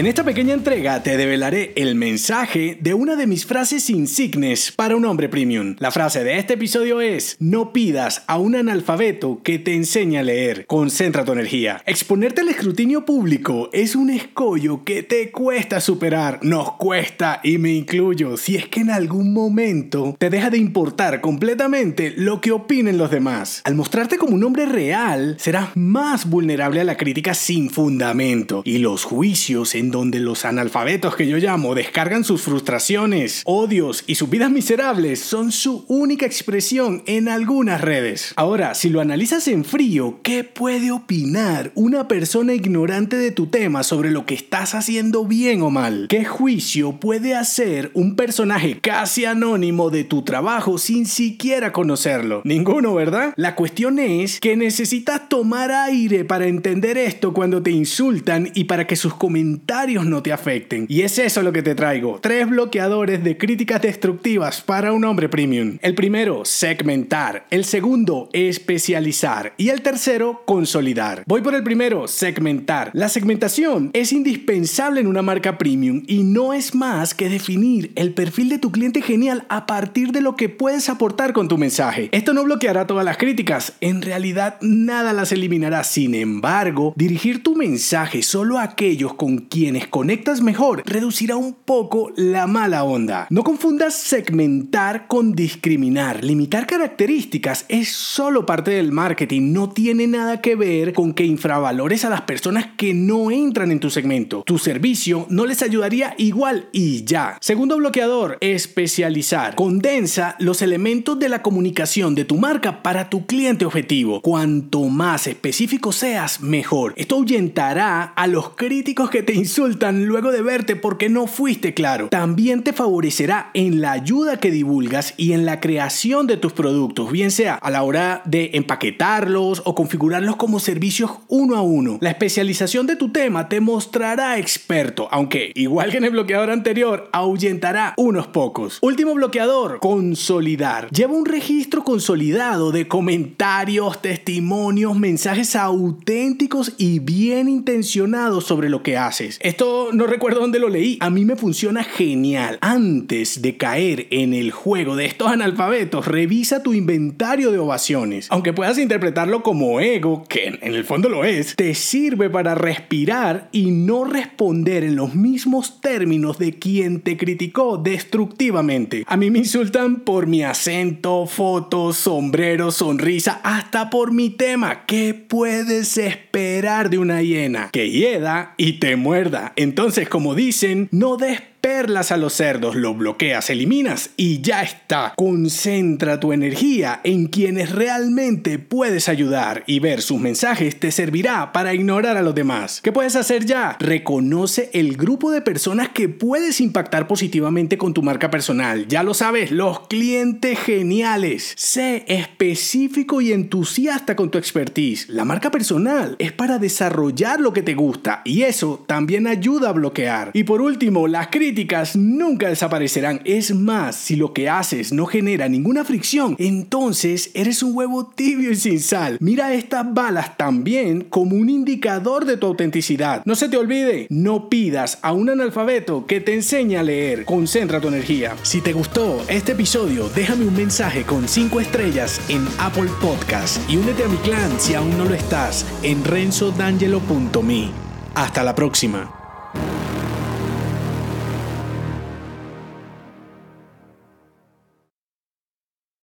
En esta pequeña entrega te develaré el mensaje de una de mis frases insignes para un hombre premium. La frase de este episodio es, no pidas a un analfabeto que te enseñe a leer, concentra tu energía. Exponerte al escrutinio público es un escollo que te cuesta superar, nos cuesta y me incluyo, si es que en algún momento te deja de importar completamente lo que opinen los demás. Al mostrarte como un hombre real, serás más vulnerable a la crítica sin fundamento y los juicios en donde los analfabetos que yo llamo descargan sus frustraciones, odios y sus vidas miserables son su única expresión en algunas redes. Ahora, si lo analizas en frío, ¿qué puede opinar una persona ignorante de tu tema sobre lo que estás haciendo bien o mal? ¿Qué juicio puede hacer un personaje casi anónimo de tu trabajo sin siquiera conocerlo? Ninguno, ¿verdad? La cuestión es que necesitas tomar aire para entender esto cuando te insultan y para que sus comentarios no te afecten. Y es eso lo que te traigo. Tres bloqueadores de críticas destructivas para un hombre premium. El primero, segmentar. El segundo, especializar. Y el tercero, consolidar. Voy por el primero, segmentar. La segmentación es indispensable en una marca premium y no es más que definir el perfil de tu cliente genial a partir de lo que puedes aportar con tu mensaje. Esto no bloqueará todas las críticas, en realidad nada las eliminará. Sin embargo, dirigir tu mensaje solo a aquellos con quienes quienes conectas mejor reducirá un poco la mala onda. No confundas segmentar con discriminar. Limitar características es solo parte del marketing, no tiene nada que ver con que infravalores a las personas que no entran en tu segmento. Tu servicio no les ayudaría igual y ya. Segundo bloqueador, especializar. Condensa los elementos de la comunicación de tu marca para tu cliente objetivo. Cuanto más específico seas, mejor. Esto ahuyentará a los críticos que te insultan luego de verte porque no fuiste claro. También te favorecerá en la ayuda que divulgas y en la creación de tus productos, bien sea a la hora de empaquetarlos o configurarlos como servicios uno a uno. La especialización de tu tema te mostrará experto, aunque igual que en el bloqueador anterior, ahuyentará unos pocos. Último bloqueador, consolidar. Lleva un registro consolidado de comentarios, testimonios, mensajes auténticos y bien intencionados sobre lo que haces. Esto no recuerdo dónde lo leí. A mí me funciona genial. Antes de caer en el juego de estos analfabetos, revisa tu inventario de ovaciones. Aunque puedas interpretarlo como ego, que en el fondo lo es, te sirve para respirar y no responder en los mismos términos de quien te criticó destructivamente. A mí me insultan por mi acento, fotos, sombrero, sonrisa, hasta por mi tema. ¿Qué puedes esperar de una hiena? Que hieda y te muerde entonces, como dicen, no des perlas a los cerdos, lo bloqueas, eliminas y ya está. Concentra tu energía en quienes realmente puedes ayudar y ver sus mensajes te servirá para ignorar a los demás. ¿Qué puedes hacer ya? Reconoce el grupo de personas que puedes impactar positivamente con tu marca personal. Ya lo sabes, los clientes geniales. Sé específico y entusiasta con tu expertise. La marca personal es para desarrollar lo que te gusta y eso también ayuda a bloquear. Y por último, las críticas críticas nunca desaparecerán. Es más, si lo que haces no genera ninguna fricción, entonces eres un huevo tibio y sin sal. Mira estas balas también como un indicador de tu autenticidad. No se te olvide, no pidas a un analfabeto que te enseñe a leer. Concentra tu energía. Si te gustó este episodio, déjame un mensaje con 5 estrellas en Apple Podcast y únete a mi clan si aún no lo estás en renzodangelo.me. Hasta la próxima.